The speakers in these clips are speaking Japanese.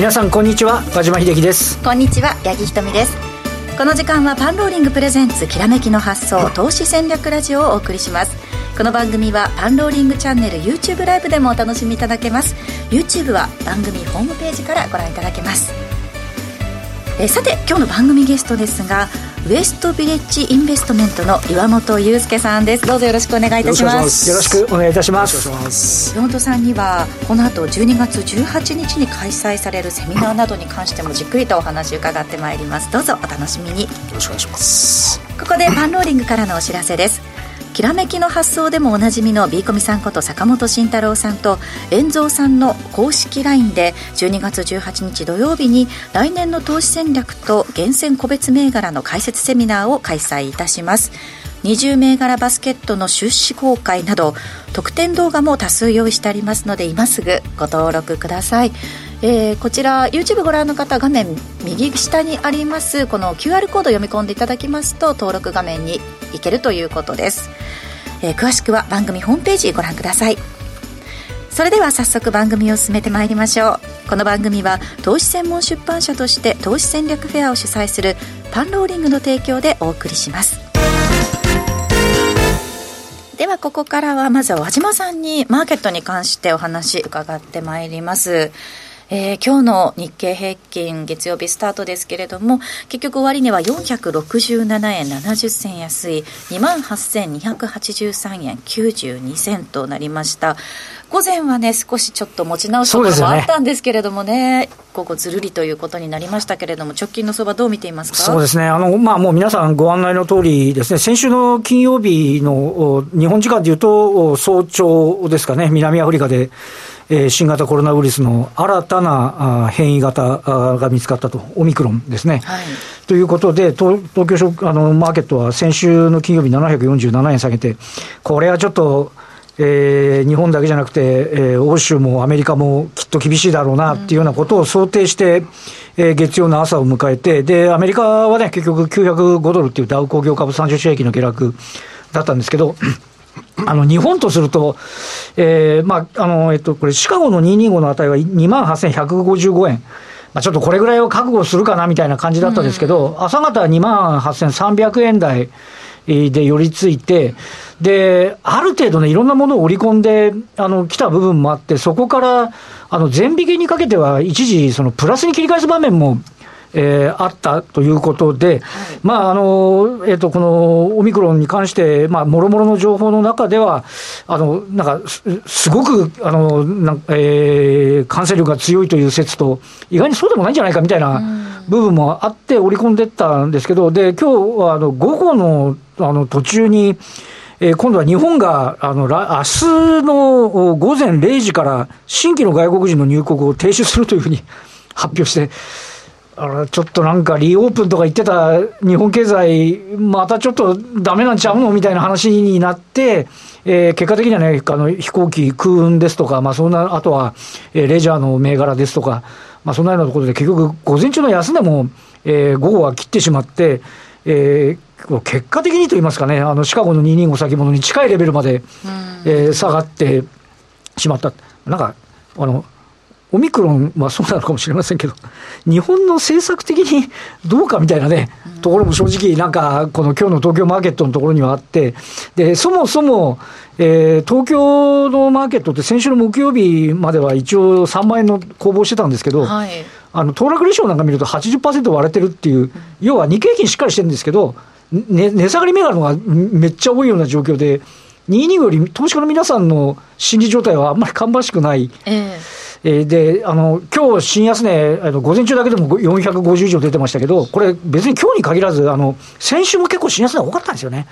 皆さんこんにちは和島秀樹です。こんにちは八木ひとみです。この時間はパンローリングプレゼンツきらめきの発想投資戦略ラジオをお送りします。この番組はパンローリングチャンネル YouTube ライブでもお楽しみいただけます。YouTube は番組ホームページからご覧いただけます。えさて今日の番組ゲストですがウエストビレッジインベストメントの岩本裕介さんです。どうぞよろしくお願いいたします。よろしくお願いいたします。岩本さんにはこの後12月18日に開催されるセミナーなどに関してもじっくりとお話伺ってまいります。どうぞお楽しみに。よろしくお願いします。ここでパンローリングからのお知らせですきらめきの発想でもおなじみの B コミさんこと坂本慎太郎さんと遠蔵さんの公式 LINE で12月18日土曜日に来年の投資戦略と厳選個別銘柄の解説セミナーを開催いたします。20銘柄バスケットの出資公開など特典動画も多数用意してありますので今すぐご登録ください。えー、こちら YouTube ご覧の方画面右下にありますこの QR コードを読み込んでいただきますと登録画面に行けるということです、えー、詳しくは番組ホームページご覧ください。それでは早速番組を進めてまいりましょう。この番組は投資専門出版社として投資戦略フェアを主催するパンローリングの提供でお送りします。ではここからはまずは和島さんにマーケットに関してお話伺ってまいります。えー、今日の日経平均月曜日スタートですけれども、結局終値は467円70銭安い、28,283円92銭となりました。午前はね、少しちょっと持ち直すところもあったんですけれどもね、ね午後ずるりということになりましたけれども、直近の相場、どう見ていますか？そうですね、あのまあ、もう皆さんご案内の通りですね、先週の金曜日の日本時間でいうと、早朝ですかね、南アフリカで。えー、新型コロナウイルスの新たなあ変異型が見つかったと、オミクロンですね。はい、ということで、東東京あのマーケットは先週の金曜日747円下げて、これはちょっと、えー、日本だけじゃなくて、えー、欧州もアメリカもきっと厳しいだろうなっていうようなことを想定して、えー、月曜の朝を迎えて、で、アメリカはね、結局905ドルっていうダウ工業株30種益の下落だったんですけど、あの日本とすると、えーまああのえっと、これ、シカゴの225の値は2万8155円。まあ、ちょっとこれぐらいを覚悟するかなみたいな感じだったんですけど、うん、朝方は2万8300円台で寄り付いて、で、ある程度ね、いろんなものを織り込んで、あの、来た部分もあって、そこから、あの、全引けにかけては一時、その、プラスに切り返す場面もえー、あったということで、はい、まああのえーと、このオミクロンに関して、まあ、もろもろの情報の中では、あのなんかすごくあのな、えー、感染力が強いという説と、意外にそうでもないんじゃないかみたいな部分もあって、織り込んでったんですけど、で今日はあの午後のあの途中に、えー、今度は日本があの明日の午前0時から新規の外国人の入国を停止するというふうに発表して、あちょっとなんかリオープンとか言ってた日本経済、またちょっとだめなんちゃうのみたいな話になって、えー、結果的にはね、あの飛行機、空運ですとか、まあ、そんな、あとは、えー、レジャーの銘柄ですとか、まあ、そんなようなところで、結局、午前中の安値も、えー、午後は切ってしまって、えー、結果的にといいますかね、あのシカゴの225先物に近いレベルまで、えー、下がってしまった。なんかあのオミクロンはそうなのかもしれませんけど、日本の政策的にどうかみたいなね、ところも正直、なんか、この今日の東京マーケットのところにはあって、で、そもそも、えー、東京のマーケットって先週の木曜日までは一応3万円の攻防してたんですけど、はい、あの、騰落レシオなんか見ると80%割れてるっていう、要は日経平均しっかりしてるんですけど、ね、値下がり銘柄のがめっちゃ多いような状況で、22より投資家の皆さんの心理状態はあんまり芳しくない。えーえー、で、あの、今日新安値、あの午前中だけでも450以上出てましたけど、これ別に今日に限らず、あの、先週も結構新安値多かったんですよね。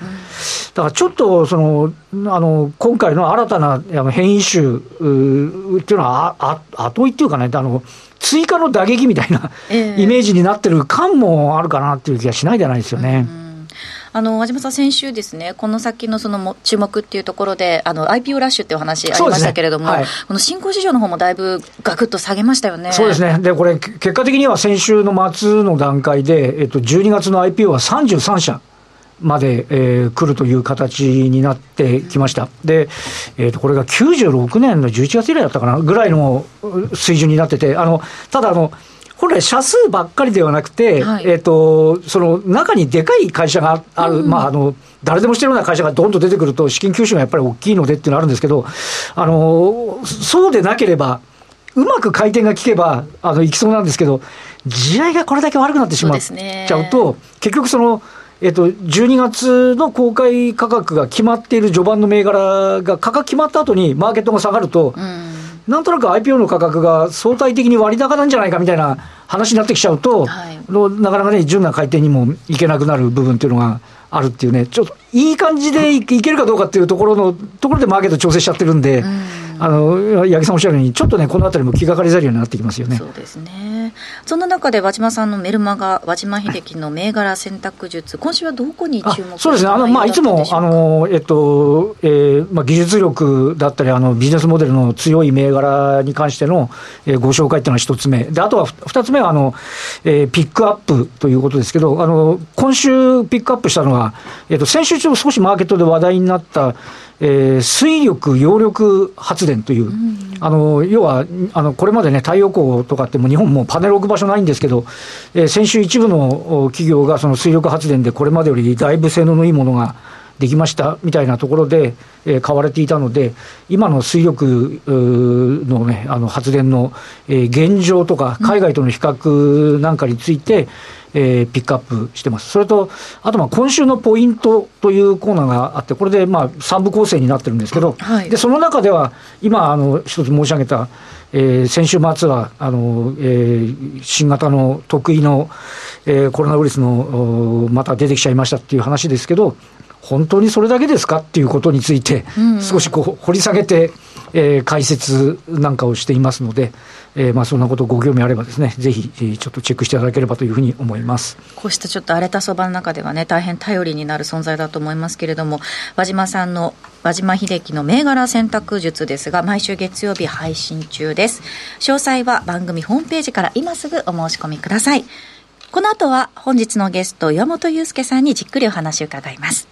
だからちょっと、その、あの、今回の新たなあの変異種っていうのは、あ、あ、後追いっていうかね、あの、追加の打撃みたいな、イメージになってる感もあるかなっていう気がしないじゃないですよね。うんあの和島さん、先週ですね、この先のその注目っていうところで、あの IPO ラッシュっていう話ありましたけれども、ねはい、この新興市場の方もだいぶがくっと下げましたよね。そうですね。で、これ、結果的には先週の末の段階で、えっと、12月の IPO は33社。まで、えー、来るという形になってきました。で、えー、とこれが96年の11月以来だったかなぐらいの水準になってて、あのただあの、本来、社数ばっかりではなくて、はい、えーと、その中にでかい会社がある、うん、まああの、誰でもしてるような会社がどんと出てくると、資金吸収がやっぱり大きいのでっていうのがあるんですけど、あのそうでなければ、うまく回転が効けば、あの、いきそうなんですけど、地合いがこれだけ悪くなってしまっちゃうと、うね、結局その、えっと、12月の公開価格が決まっている序盤の銘柄が価格決まった後にマーケットが下がると、うん、なんとなく IPO の価格が相対的に割高なんじゃないかみたいな話になってきちゃうと、はい、なかなかね、純な回転にもいけなくなる部分っていうのがあるっていうね、ちょっといい感じでいけるかどうかっていうところのところでマーケット調整しちゃってるんで、うんあの八木さんおっしゃるように、ちょっとね、このあたりも気がかりざるようになってきますよね。そうですね。そんな中で和島さんのメルマガ、和島秀樹の銘柄選択術、今週はどこに注目そうですね、あのまあ、いつもあの、えっとえーまあ、技術力だったりあの、ビジネスモデルの強い銘柄に関しての、えー、ご紹介っていうのが一つ目、であとは二つ目はあの、えー、ピックアップということですけど、あの今週ピックアップしたのは、えっと、先週、少しマーケットで話題になった、えー、水力、揚力発電という、うん、あの要はあのこれまでね、太陽光とかっても日本もパネル置く場所ないんですけど、えー、先週、一部の企業がその水力発電でこれまでよりだいぶ性能のいいものができましたみたいなところで、えー、買われていたので、今の水力の,、ね、あの発電の、えー、現状とか、海外との比較なんかについて、うんえー、ピックアップしてます。それと、あとまあ今週のポイントというコーナーがあって、これでまあ3部構成になってるんですけど、はい、でその中では、今、あの一つ申し上げた、えー、先週末はあの、えー、新型の得意の、えー、コロナウイルスのまた出てきちゃいましたっていう話ですけど、本当にそれだけですかっていうことについて、少しこう掘り下げて、えー、解説なんかをしていますので、えー、まあそんなことご興味あればですね、ぜひ、えー、ちょっとチェックしていただければというふうに思いますこうしたちょっと荒れた相場の中ではね、大変頼りになる存在だと思いますけれども、和島さんの和島秀樹の銘柄選択術ですが、毎週月曜日配信中です。詳細は番組ホームページから今すぐお申し込みください。この後は本日のゲスト、岩本裕介さんにじっくりお話を伺います。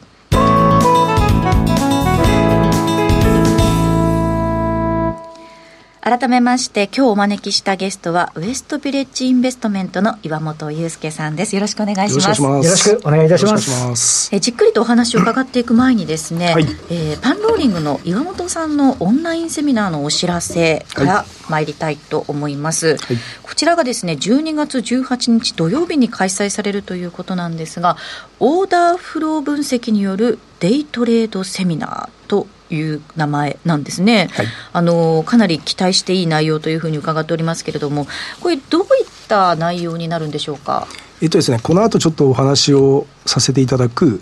改めまして今日お招きしたゲストはウエストビレッジインベストメントの岩本裕介さんです。よろしくお願いします。よろしくお願いいたします。えじっくりとお話を伺っていく前にですね、はい、えー、パンローリングの岩本さんのオンラインセミナーのお知らせから参りたいと思います、はい、こちらがですね12月18日土曜日に開催されるということなんですがオーダーフロー分析によるデイトレードセミナーという名前なんですね、はい、あのかなり期待していい内容というふうに伺っておりますけれども、これ、どういった内容になるんでしょうか？えっとですね、この後ちょっとお話をさせていただく、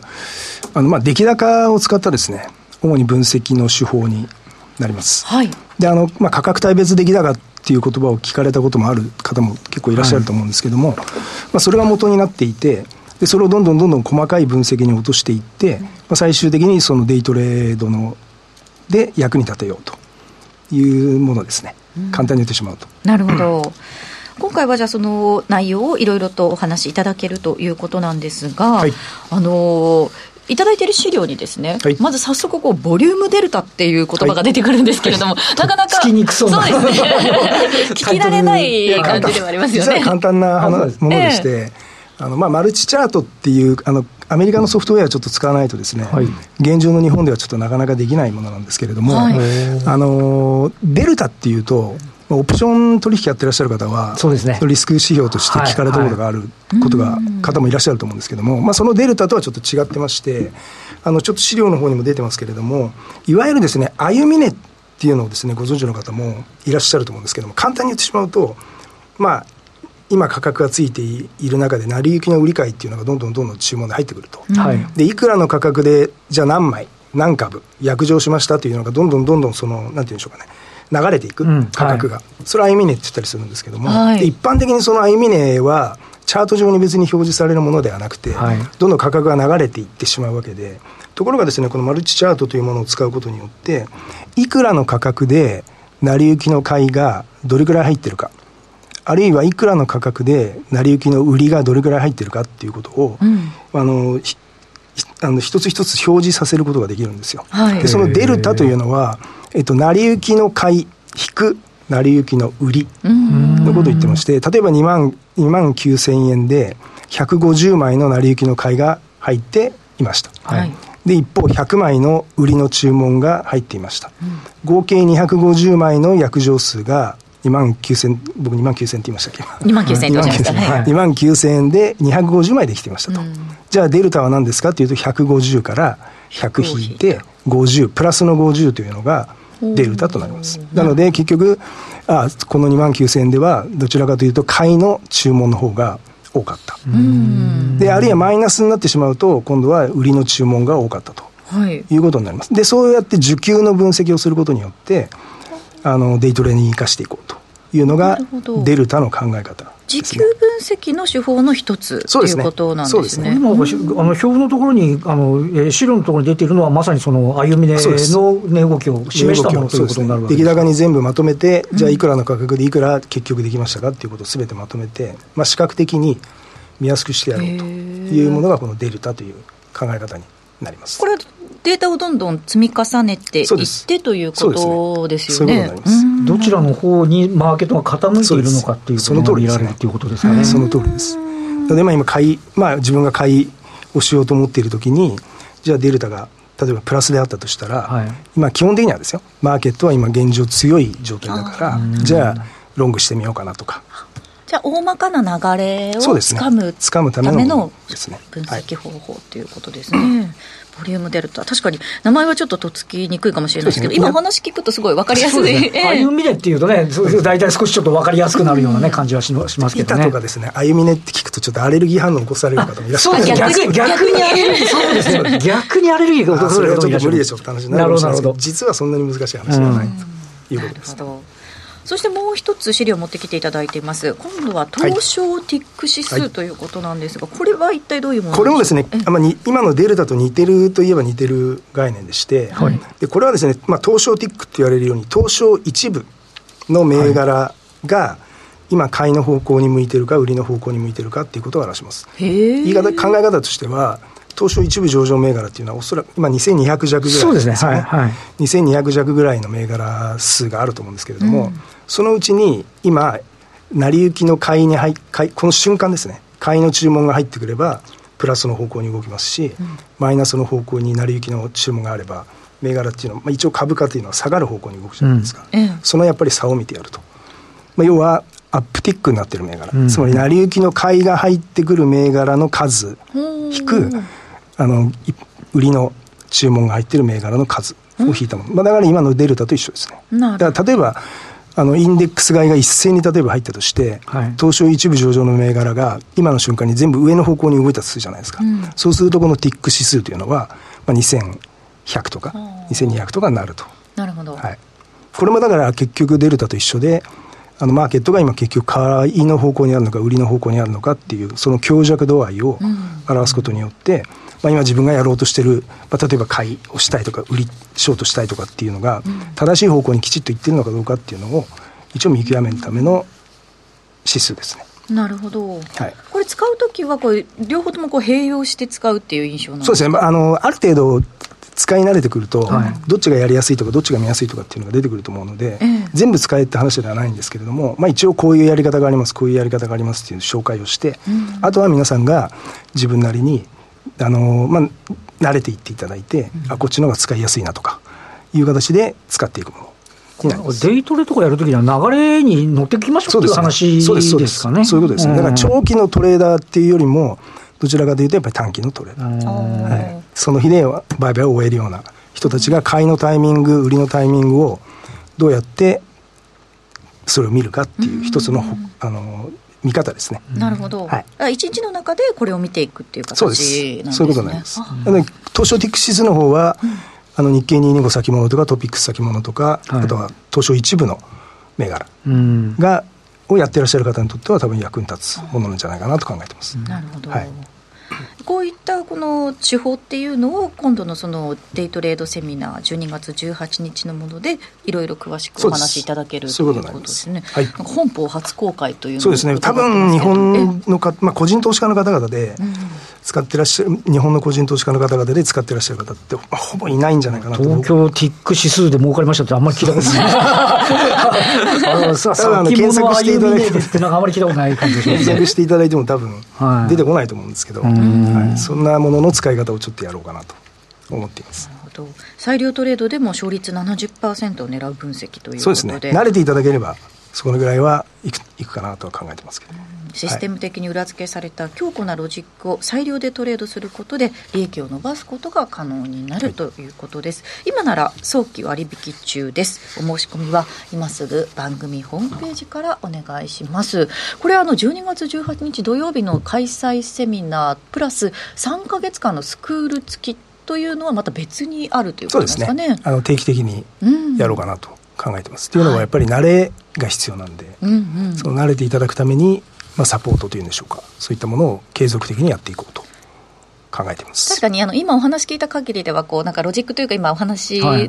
あのまあ出来高を使ったですね、主に分析の手法になります。はい、であの、まあ、価格帯別出来高っていう言葉を聞かれたこともある方も結構いらっしゃると思うんですけども、はい、まあ、それが元になっていて、でそれをどんどんどんどん細かい分析に落としていって、まあ、最終的にそのデイトレードので役に立てようというものですね、簡単に言ってしまうと。なるほど。今回はじゃあその内容をいろいろとお話しいただけるということなんですが、はい、あのいただいている資料にですね、はい、まず早速こう、ボリュームデルタっていう言葉が出てくるんですけれども、はい、なかなか、聞きにくそうそうですね、聞き慣れない感じではありますよね。簡単なものでして、えーあのまあ、マルチチャートっていうあのアメリカのソフトウェアをちょっと使わないとですね、はい、現状の日本ではちょっとなかなかできないものなんですけれども、はい、あのデルタっていうとオプション取引やってらっしゃる方は、そうですね、リスク指標として聞かれたことがあることが、方もいらっしゃると思うんですけども、まあ、そのデルタとはちょっと違ってまして、あのちょっと資料の方にも出てますけれども、いわゆるですね、歩み値っていうのをですね、ご存知の方もいらっしゃると思うんですけども、簡単に言ってしまうと、まあ、今価格がついている中で成り行きの売り買いっていうのがどんどんどんどん注文で入ってくると、はい、でいくらの価格でじゃあ何枚何株約定しましたというのがどんどんどんどんそのなんていうんでしょうかね流れていく、価格が、はい、それは歩み値って言ったりするんですけども、はい、一般的にその歩み値はチャート上に別に表示されるものではなくて、はい、どんどん価格が流れていってしまうわけでところがですねこのマルチチャートというものを使うことによっていくらの価格で成り行きの買いがどれくらい入ってるかあるいはいくらの価格で成り行きの売りがどれぐらい入ってるかっていうことを、うん、あのあの一つ一つ表示させることができるんですよ。はい、でそのデルタというのは、えっと、成り行きの買い引く成り行きの売りのことを言ってまして、例えば2万 ,2 万9000円で150枚の成り行きの買いが入っていました。はい、で一方100枚の売りの注文が入っていました、うん、合計250枚の約定数が2万9000僕2万9000って言いましたっけ？2万9000円とし2万9000円で250枚できていましたと、うん、じゃあデルタは何ですかというと150から100引いて50プラスの50というのがデルタとなります。なので結局あこの2万9000円ではどちらかというと買いの注文の方が多かった。で、あるいはマイナスになってしまうと、今度は売りの注文が多かったと、はい、いうことになります。で、そうやって需給の分析をすることによって、あのデイトレに生かしていこうというのが、デルタの考え方。時給分析の手法の一つということなんですね。今、あの表のところにあの、資料のところに出ているのは、まさにその歩み値の値動きを示したものということになるわけです、ね、出来高に全部まとめて、じゃあ、いくらの価格でいくら結局できましたかっていうことをすべてまとめて、まあ、視覚的に見やすくしてやろうというものが、このデルタという考え方になります。これデータをどんどん積み重ねていってということですよね。どちらの方にマーケットが傾いているのかっていうことが見られるということですかね。その通りです。でまあ今買い、まあ自分が買いをしようと思っているときに、じゃあデルタが例えばプラスであったとしたら、はい、今基本的にはですよ、マーケットは今現状強い状態だから、じゃあロングしてみようかなとか。じゃあ大まかな流れをつかむ,、つかむための分析方法ということですね。ボリュームデルタ、確かに名前はちょっととっつきにくいかもしれないですけど、ね、今、お話聞くとすごい分かりやすい、ね、歩み値っていうとね、大体少しちょっと分かりやすくなるような、ね、感じはしますけどね。板とかですね、歩み値って聞くと、ちょっとアレルギー反応を起こされる方もいらっしゃる。逆に。逆にアレルギー、そうですね、逆にアレルギーが起こされる方もいらっしゃる。無理でしょって話になるほど実はそんなに難しい話ではない。ということです。そしてもう一つ資料を持ってきていただいています。今度は東証ティック指数ということなんですが、これは一体どういうものこれもですね、あまあ、今のデルタと似てるといえば似てる概念でして、はい、でこれはですね、まあ、東証ティックって言われるように、東証一部の銘柄が、今、買いの方向に向いてるか、売りの方向に向いてるかっていうことを表します。言い方考え方としては、東証一部上場銘柄っていうのは、おそらく今、2200弱ぐらいですね、そうですね。はいはい、2200弱ぐらいの銘柄数があると思うんですけれども、うんそのうちに今、成り行きの買いに入買いこの瞬間ですね、買いの注文が入ってくれば、プラスの方向に動きますし、うん、マイナスの方向に成り行きの注文があれば、銘柄っていうのは、まあ、一応株価というのは下がる方向に動くじゃないですか、うん、そのやっぱり差を見てやると。まあ、要はアップティックになってる銘柄、うん、つまり成り行きの買いが入ってくる銘柄の数。引く、あの売りの注文が入ってる銘柄の数を引いたもの、まあ、だから今のデルタと一緒ですね。だから例えばあのインデックス買いが一斉に例えば入ったとして、はい、東証一部上場の銘柄が今の瞬間に全部上の方向に動いたとするじゃないですか、うん、そうするとこのティック指数というのは、まあ、2100とか2200とかになると。なるほど、はい、これもだから結局デルタと一緒であのマーケットが今結局買いの方向にあるのか売りの方向にあるのかっていうその強弱度合いを表すことによって、うんまあ、今自分がやろうとしてる、まあ、例えば買いをしたいとか売りショートしたいとかっていうのが、正しい方向にきちっといってるのかどうかっていうのを一応見極めるための指数ですね。なるほど、はい、これ使うときはこれ両方ともこう併用して使うっていう印象なんですか？そうですね、あのある程度使い慣れてくると、はい、どっちがやりやすいとかどっちが見やすいとかっていうのが出てくると思うので、ええ、全部使えって話ではないんですけれども、まあ、一応こういうやり方がありますこういうやり方がありますっていう紹介をして、うん、あとは皆さんが自分なりにあのまあ、慣れていっていただいて、うん、あこっちの方が使いやすいなとかいう形で使っていくもの。デイトレとかやるときには、流れに乗ってきましょうという話ですかね。そういうことです。ね。だから長期のトレーダーっていうよりも、どちらかというと、やっぱり短期のトレーダー。はい、その日で売買を終えるような人たちが、買いのタイミング、売りのタイミングをどうやってそれを見るかっていう一つの、あの見方ですね。なるほど。はい。一日の中でこれを見ていくっていう形なんですね。そういうことになります。東証ティックシスの方は、うん、あの日経225先物とかトピックス先物とか、はい、あとは東証一部の銘柄が、をやってらっしゃる方にとっては多分役に立つものなんじゃないかなと考えてます。なるほど。はいこういったこの手法っていうのを今度のそのデイトレードセミナー12月18日のものでいろいろ詳しくお話しいただけるということですね。はい、本邦初公開というそうですね。多分日本のかまあ個人投資家の方々で使ってらっしゃる、日本の個人投資家の方々で使ってらっしゃる方って、まあ、ほぼいないんじゃないかなと。東京ティック指数で儲かりましたってあんまり聞いたことない。あのさ、さ検索していただいてってなんかあまり聞いたことない感じ検索していただいても多分出てこないと思うんですけど、はい、そんなものの使い方をちょっとやろうかなと思っています。裁量トレードでも勝率70%を狙う分析ということで。そうですね。慣れていただければそこのぐらいはいくいくかなとは考えてますけど、システム的に裏付けされた強固なロジックを裁量でトレードすることで利益を伸ばすことが可能になるということです、はい、今なら早期割引中です。お申し込みは今すぐ番組ホームページからお願いします。これはあの12月18日土曜日の開催セミナープラス3か月間のスクール付きというのはまた別にあるということですかね、ね、あの定期的にやろうかなと考えてます、うん、っていうのはやっぱり慣れが必要なんで、はいその慣れていただくためにまあ、サポートというんでしょうか。そういったものを継続的にやっていこうと考えています。確かにあの今お話聞いた限りではこうなんかロジックというか今お話の、はい。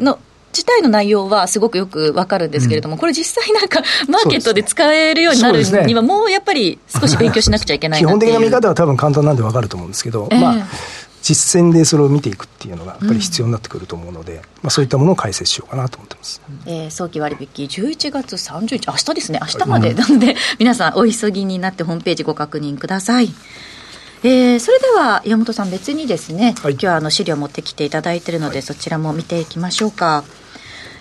自体の内容はすごくよくわかるんですけれども、うん、これ実際なんか、マーケットで使えるようになるには、もうやっぱり少し勉強しなくちゃいけない基本的な見方は多分簡単なんでわかると思うんですけど、えー、まあ、実践でそれを見ていくっていうのがやっぱり必要になってくると思うので、うん、まあ、そういったものを解説しようかなと思ってます、えー、早期割引11月30日明日ですね。明日まで、なので皆さんお急ぎになってホームページご確認ください。えー、それでは山本さん別にですね、はい、今日はあの資料を持ってきていただいているので、はい、そちらも見ていきましょうか。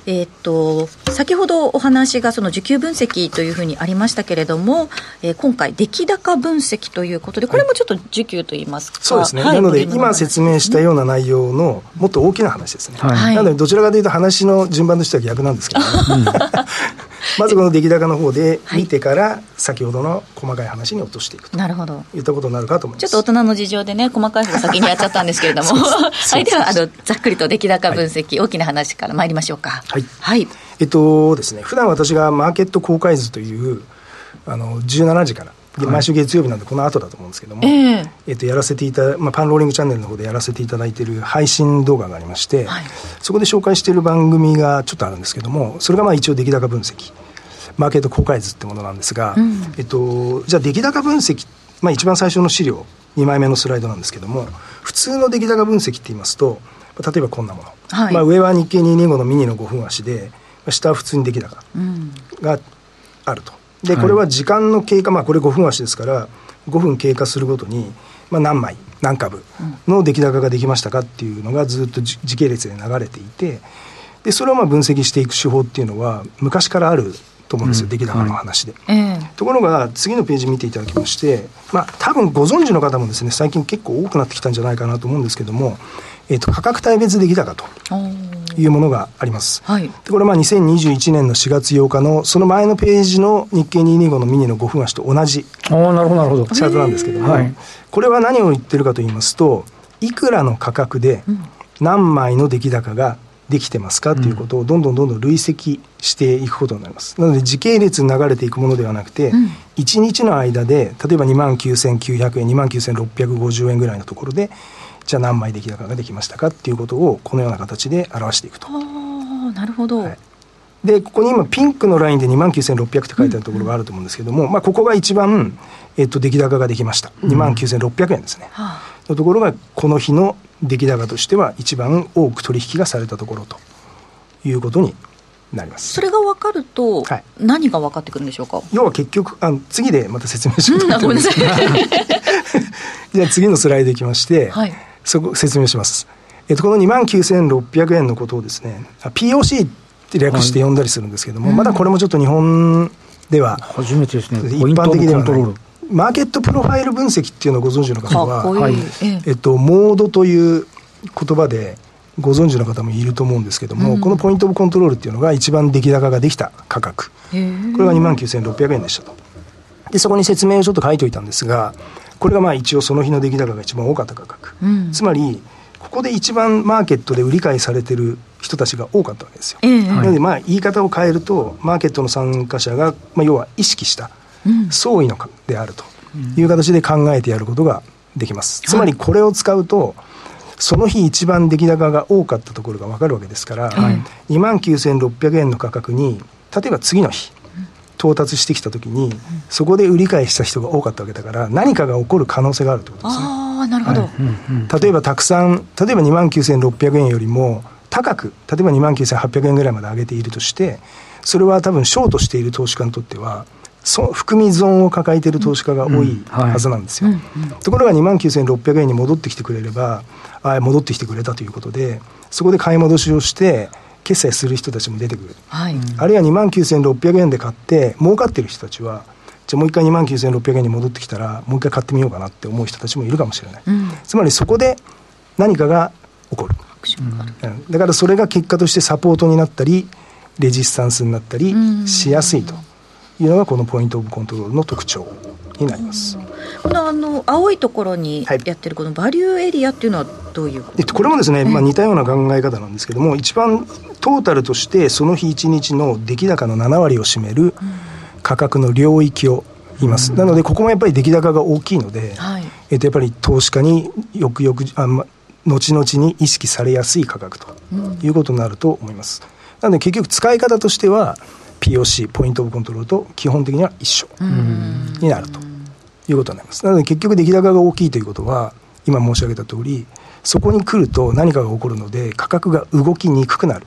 えー、っと先ほどお話がその需給分析というふうにありましたけれども、えー、今回、出来高分析ということで、これもちょっと需給といいますか、そうですね、はい、なので、今説明したような内容のもっと大きな話ですね、はい、なので、どちらかというと、話の順番としては逆なんですけど、ね、まずこの出来高の方で見てから、先ほどの細かい話に落としていくと。なるほど。いったことになるかと思います。ちょっと大人の事情でね、細かい方先にやっちゃったんですけれども、はい、ではあのざっくりと出来高分析、はい、大きな話から参りましょうか。はい、はい。えっとですね普段私がマーケット公開図というあの17時から毎週月曜日なんでこの後だと思うんですけども、えー、えっとやらせていた、まあ、パンローリングチャンネルの方でやらせていただいている配信動画がありまして、はい、そこで紹介している番組がちょっとあるんですけどもそれがまあ一応出来高分析マーケット公開図ってものなんですが、うん、えっと、じゃあ出来高分析、まあ、一番最初の資料2枚目のスライドなんですけども普通の出来高分析って言いますと例えばこんなもの、はい、まあ、上は日経225のミニの5分足で下は普通に出来高があると。でこれは時間の経過、まあこれ5分足ですから5分経過するごとに、まあ、何枚何株の出来高ができましたかっていうのがずっと時系列で流れていてでそれをまあ分析していく手法っていうのは昔からあると思うんですよ、出来高の話で、はい、ところが次のページ見ていただきましてまあ多分ご存知の方もですね最近結構多くなってきたんじゃないかなと思うんですけども、えー、と価格帯別出来高というものがあります。はい、でこれまあ2021年の4月8日のその前のページの日経225のミニの5分足と同じチャートなんですけども、はい、これは何を言ってるかと言いますといくらの価格で何枚の出来高ができてますかということをどんどんどんどん累積していくことになります。なので時系列に流れていくものではなくて、うん、1日の間で例えば2万9900円2万9650円ぐらいのところでじゃあ何枚出来高ができましたかっていうことをこのような形で表していくと。なるほど、はい、でここに今ピンクのラインで2万9600って書いてあるところがあると思うんですけども、うん、まあ、ここが一番、えっと、出来高ができました。2万9600円ですね、はあ、のところがこの日の出来高としては一番多く取引がされたところということになります。それが分かると、はい、何が分かってくるんでしょうか？要は結局あの次でまた説明しようと思ってます、うん、じゃあ次のスライドいきまして、はいそこ説明します。えっと、この2万9600円のことをですね、POC って略して呼んだりするんですけども、はい、まだこれもちょっと日本では、初めてですね、一般的ではない。マーケットプロファイル分析っていうのをご存知の方は、はい、えっと、モードという言葉でご存知の方もいると思うんですけども、うん、このポイントオブコントロールっていうのが一番出来高ができた価格。これが2万9600円でしたと。で、そこに説明をちょっと書いておいたんですが、これがまあ一応その日の出来高が一番多かった価格、うん、つまりここで一番マーケットで売り買いされてる人たちが多かったわけですよ、えー、なのでまあ言い方を変えるとマーケットの参加者が、まあ、要は意識した総意のであるという形で考えてやることができます。つまりこれを使うと、その日一番出来高が多かったところが分かるわけですから、はい、2万9600円の価格に、例えば次の日、到達してきたときに、そこで売り買いした人が多かったわけだから、何かが起こる可能性があるということですね。あなるほど、はい、例えばたくさん、例えば2万9600円よりも高く、例えば2万9800円ぐらいまで上げているとして、それは多分ショートしている投資家にとっては、そ含み損を抱えている投資家が多いはずなんですよ。ところが2万9600円に戻ってきてくれれば、あ戻ってきてくれたということで、そこで買い戻しをして、決済する人たちも出てくる、はい、あるいは2万9600円で買って、儲かってる人たちは、じゃあもう一回2万9600円に戻ってきたら、もう一回買ってみようかなって思う人たちもいるかもしれない。うん、つまりそこで何かが起こる。うん、だからそれが結果としてサポートになったり、レジスタンスになったりしやすいと。いうのがこのポイントオブコントロールの特徴になります。このあの青いところにやってるこのバリューエリアっていうのはどういうここれもですね、まあ、似たような考え方なんですけども一番トータルとしてその日一日の出来高の7割を占める価格の領域を言います、うん、なのでここもやっぱり出来高が大きいので、はい、えっと、やっぱり投資家によくよくあ、ま、後々に意識されやすい価格ということになると思います、なので結局使い方としては POC、ポイントオブコントロールと基本的には一緒になるということになります。なので結局出来高が大きいということは、今申し上げた通り、そこに来ると何かが起こるので、価格が動きにくくなる。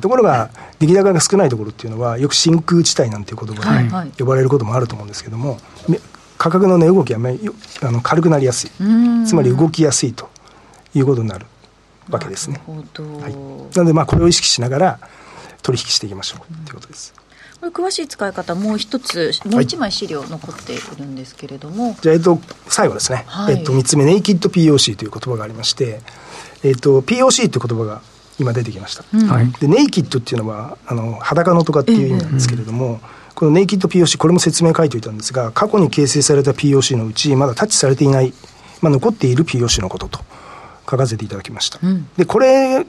ところが、出来高が少ないところってい。うのは、よく真空地帯なんていう言葉で呼ばれることもあると思うんですけども、価格の値動きはあの軽くなりやすい、つまり動きやすいということになるわけですね。なはい、なので、まあ、これを意識しながら、取引していきましょうということです。これ詳しい使い方もう一つもう一枚資料残っているんですけれども、はい、じゃあ、えっと、最後ですね、はい、えっと、3つ目ネイキッド POC という言葉がありまして、えっと、POC という言葉が今出てきました、うん、でネイキッドっていうのはあの裸のとかっていう意味なんですけれども、うんうん、このネイキッド POC これも説明書いておいたんですが過去に形成された POC のうちまだタッチされていない、まあ、残っている POC のことと書かせていただきました。うん、で、これ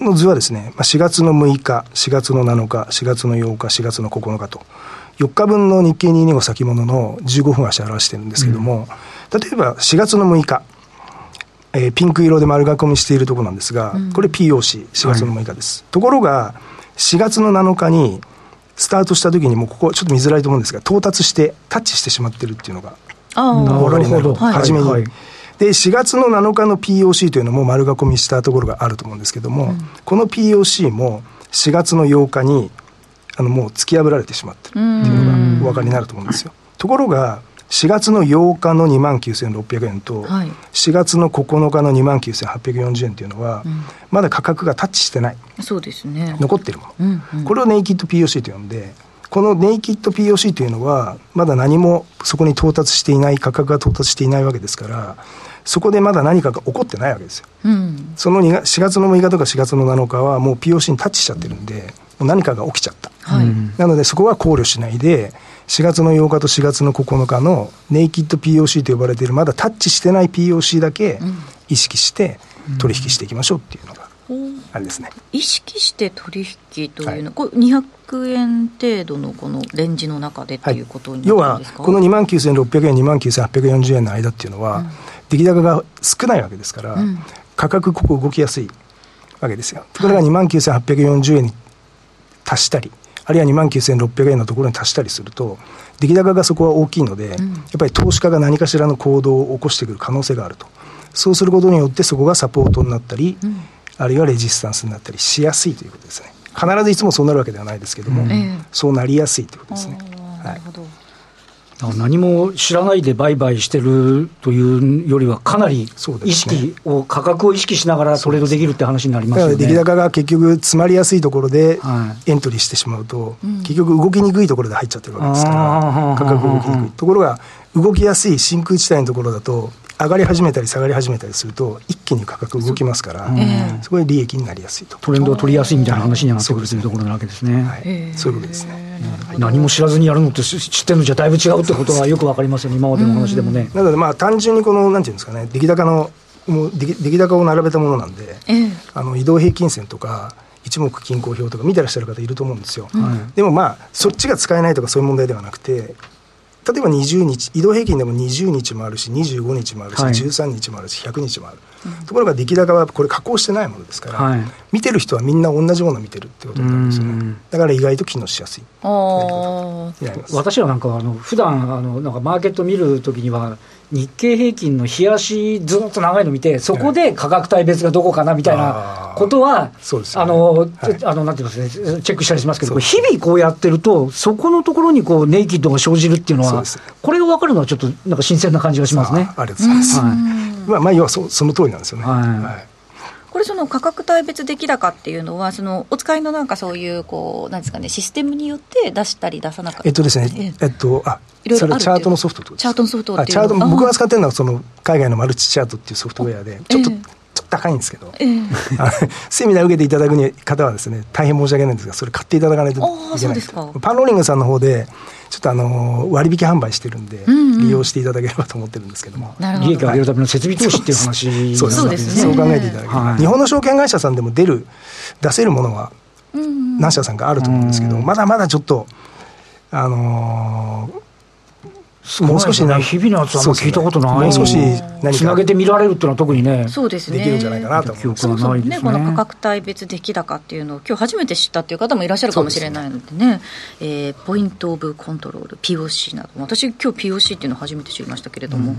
の図はですね、4月の6日、4月の7日、4月の8日、4月の9日と、4日分の日経225先物の15分足表してるんですけども、うん、例えば4月の6日、えー、ピンク色で丸囲みしているところなんですが、うん、これ POC、4月の6日です。はい、ところが、4月の7日に、スタートした時にもうここちょっと見づらいと思うんですが、到達してタッチしてしまってるっていうのが、お分かりになる。初めに。はいはいで、4月の7日の POC というのも丸囲みしたところがあると思うんですけども、うん、この POC も4月の8日に、あの、もう突き破られてしまってるっていうのがお分かりになると思うんですよ。ところが、4月の8日の2万9600円と、はい、4月の9日の2万9840円というのは、うん、まだ価格がタッチしてない。そうですね。残ってるもの。うんうん、これをネイキッド POC と呼んで、このネイキッド POC というのは、まだ何もそこに到達していない、価格が到達していないわけですから、そこでまだ何かが起こってないわけですよ。うん、その4月の6日とか4月の7日はもう POC にタッチしちゃってるんで、もう何かが起きちゃった。はい、なのでそこは考慮しないで、4月の8日と4月の9日のネイキッド POC と呼ばれているまだタッチしてない POC だけ意識して取引していきましょうっていうのがあれですね。意識して取引というのは、はい、これ200円程度のこのレンジの中でということになるんですか、はい、要はこの2万9600円2万9840円の間っていうのは、うん出来高が少ないわけですから、うん、価格ここ動きやすいわけですよ。ところが2万9840円に足したり、あるいは2万9600円のところに足したりすると、出来高がそこは大きいので、うん、やっぱり投資家が何かしらの行動を起こしてくる可能性があると。そうすることによって、そこがサポートになったり、うん、あるいはレジスタンスになったりしやすいということですね。必ずいつもそうなるわけではないですけども、うん、そうなりやすいということですね。はい、何も知らないで売買してるというよりは、かなり意識を、ね、価格を意識しながらトレードできるって話になりますよね。出来高が結局、詰まりやすいところでエントリーしてしまうと、はい、結局、動きにくいところで入っちゃってるわけですから、価格動きにくい。ところが、動きやすい真空地帯のところだと、上がり始めたり下がり始めたりすると、一気に価格動きますから、そこで利益になりやすいと。トレンドを取りやすいみたいな話になってくるというところなわけですね。はい、そういうことですね。何も知らずにやるのって知ってるのじゃだいぶ違うってことはよくわかりますよね、今までの話でもね。なので、まあ、単純にこの、なんていうんですかね、出来高の、もう出来高を並べたものなんで、あの移動平均線とか、一目均衡表とか見てらっしゃる方いると思うんですよ。うん、でもまあ、そっちが使えないとかそういう問題ではなくて、例えば20日、移動平均でも20日もあるし、25日もあるし、はい、13日もあるし、100日もある。ところが出来高はこれ加工してないものですから、はい、見てる人はみんな同じものを見てるってことになるんですよね。だから意外と機能しやすい。私はなんかあの普段あのなんかマーケット見るときには日経平均の冷やしずっと長いの見て、そこで価格帯別がどこかなみたいなことは、あの、あの、なんて言いますね、チェックしたりしますけど、日々こうやってると、そこのところにこうネイキッドが生じるっていうのは、これが分かるのはちょっとなんか新鮮な感じがしますね。ありがとうございます。まあ、まあ、要はそその通りなんですよね。はいこれその価格帯別出来高っていうのはそのお使いのなんかそういうこうなんですかねシステムによって出したり出さなかった。りえっとですねえっとあそれチャートのソフトチャートのソフトチャート僕が使ってるのはその海外のマルチチャートっていうソフトウェアでちょっと、えー高いんですけど、えー、セミナー受けていただく方はですね大変申し訳ないんですがそれ買っていただかないといけないパンローリングさんの方でちょっとあの割引販売してるんで、利用していただければと思ってるんですけども。利益を上げるための設備投資っていう話そうですね。そう考えていただければ、はい、日本の証券会社さんでも出る出せるものは何社さんかあると思うんですけど、まだまだちょっとあのーもう少し日々のやつは聞いたことない、もう少しつなげて見られるっていうのは特にねそうですね。できるんじゃないかなと。思いますそもそもねこの価格帯別出来高っていうのを今日初めて知ったっていう方もいらっしゃるかもしれないのでね。で、ね、えー、ポイント・オブ・コントロール POC など。私今日 POC っていうのを初めて知りましたけれども、うん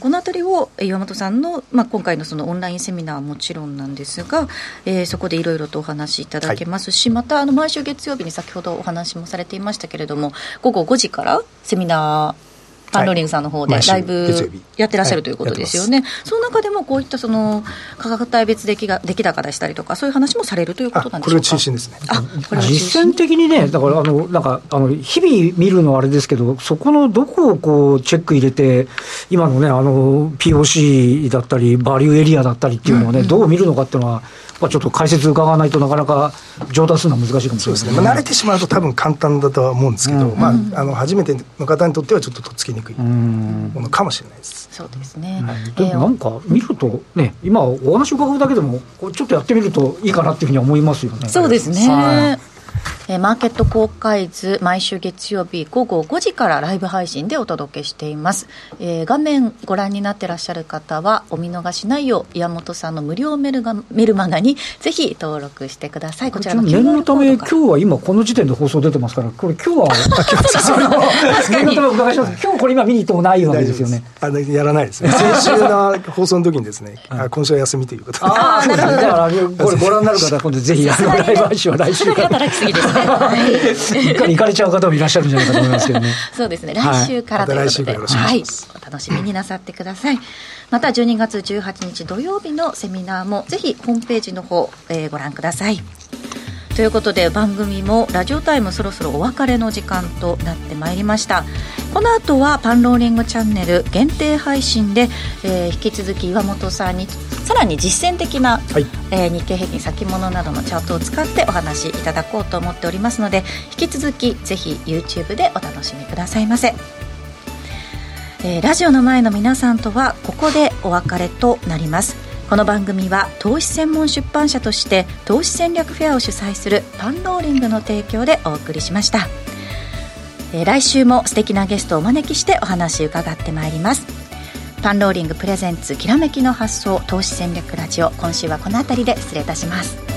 このあたりを岩本さんの、まあ、今回のそのオンラインセミナーはもちろんなんですが、えー、そこでいろいろとお話しいただけますし、はい、またあの毎週月曜日に先ほどお話もされていましたけれども午後5時からセミナーパンローリングさんの方でライブやってらっしゃるということですよね、はい、その中でもこういったその価格帯別出来が出来高でしたりとか、そういう話もされるということなんでしょうか？これ中心ですね。あこれ実践的にね、だからあのなんかあの日々見るのはあれですけど、そこのどこをこうチェック入れて、今のね、あの POC だったり、バリューエリアだったりっていうのをね、うん、どう見るのかっていうのは、まあ、ちょっと解説伺わないとなかなか上達するのは難しいかもしれないですね、まあ、慣れてしまうと多分簡単だとは思うんですけど、うん、まあ、あの初めての方にとってはちょっととっつきにくいものかもしれないです。そうですね、でもなんか見るとね今お話伺うだけでもちょっとやってみるといいかなっていうふうに思いますよね。そうですね、えー、マーケット公開図毎週月曜日午後5時からライブ配信でお届けしています、えー、画面ご覧になってらっしゃる方はお見逃しないよう岩本さんの無料メルがメルマガにぜひ登録してください。こちらの念のため今日は今この時点で放送出てますからこれ今日は念のためお伺いします今日これ今見に行ってもないわけですよね。あのやらないですね。先週の放送の時にですね、あ今週は休みということで。ああなるほど。だからこれご覧になる方は今度ぜひあのライブ配信は来週から。働きすぎです行かれちゃう方もいらっしゃるんじゃないかと思いますけどね。そうですね。来週からということで、はい、はい、お楽しみになさってください。また12月18日土曜日のセミナーもぜひホームページの方、えー、ご覧ください。ということで番組もラジオタイムそろそろお別れの時間となってまいりました。この後はパンローリングチャンネル限定配信で、えー、引き続き岩本さんにさらに実践的な、はい、えー、日経平均先物などのチャートを使ってお話しいただこうと思っておりますので引き続きぜひ YouTube でお楽しみくださいませ。えー、ラジオの前の皆さんとはここでお別れとなりますこの番組は投資専門出版社として投資戦略フェアを主催するパンローリングの提供でお送りしました、えー、来週も素敵なゲストをお招きしてお話伺ってまいります。パンローリングプレゼンツきらめきの発想投資戦略ラジオ今週はこの辺りで失礼いたします。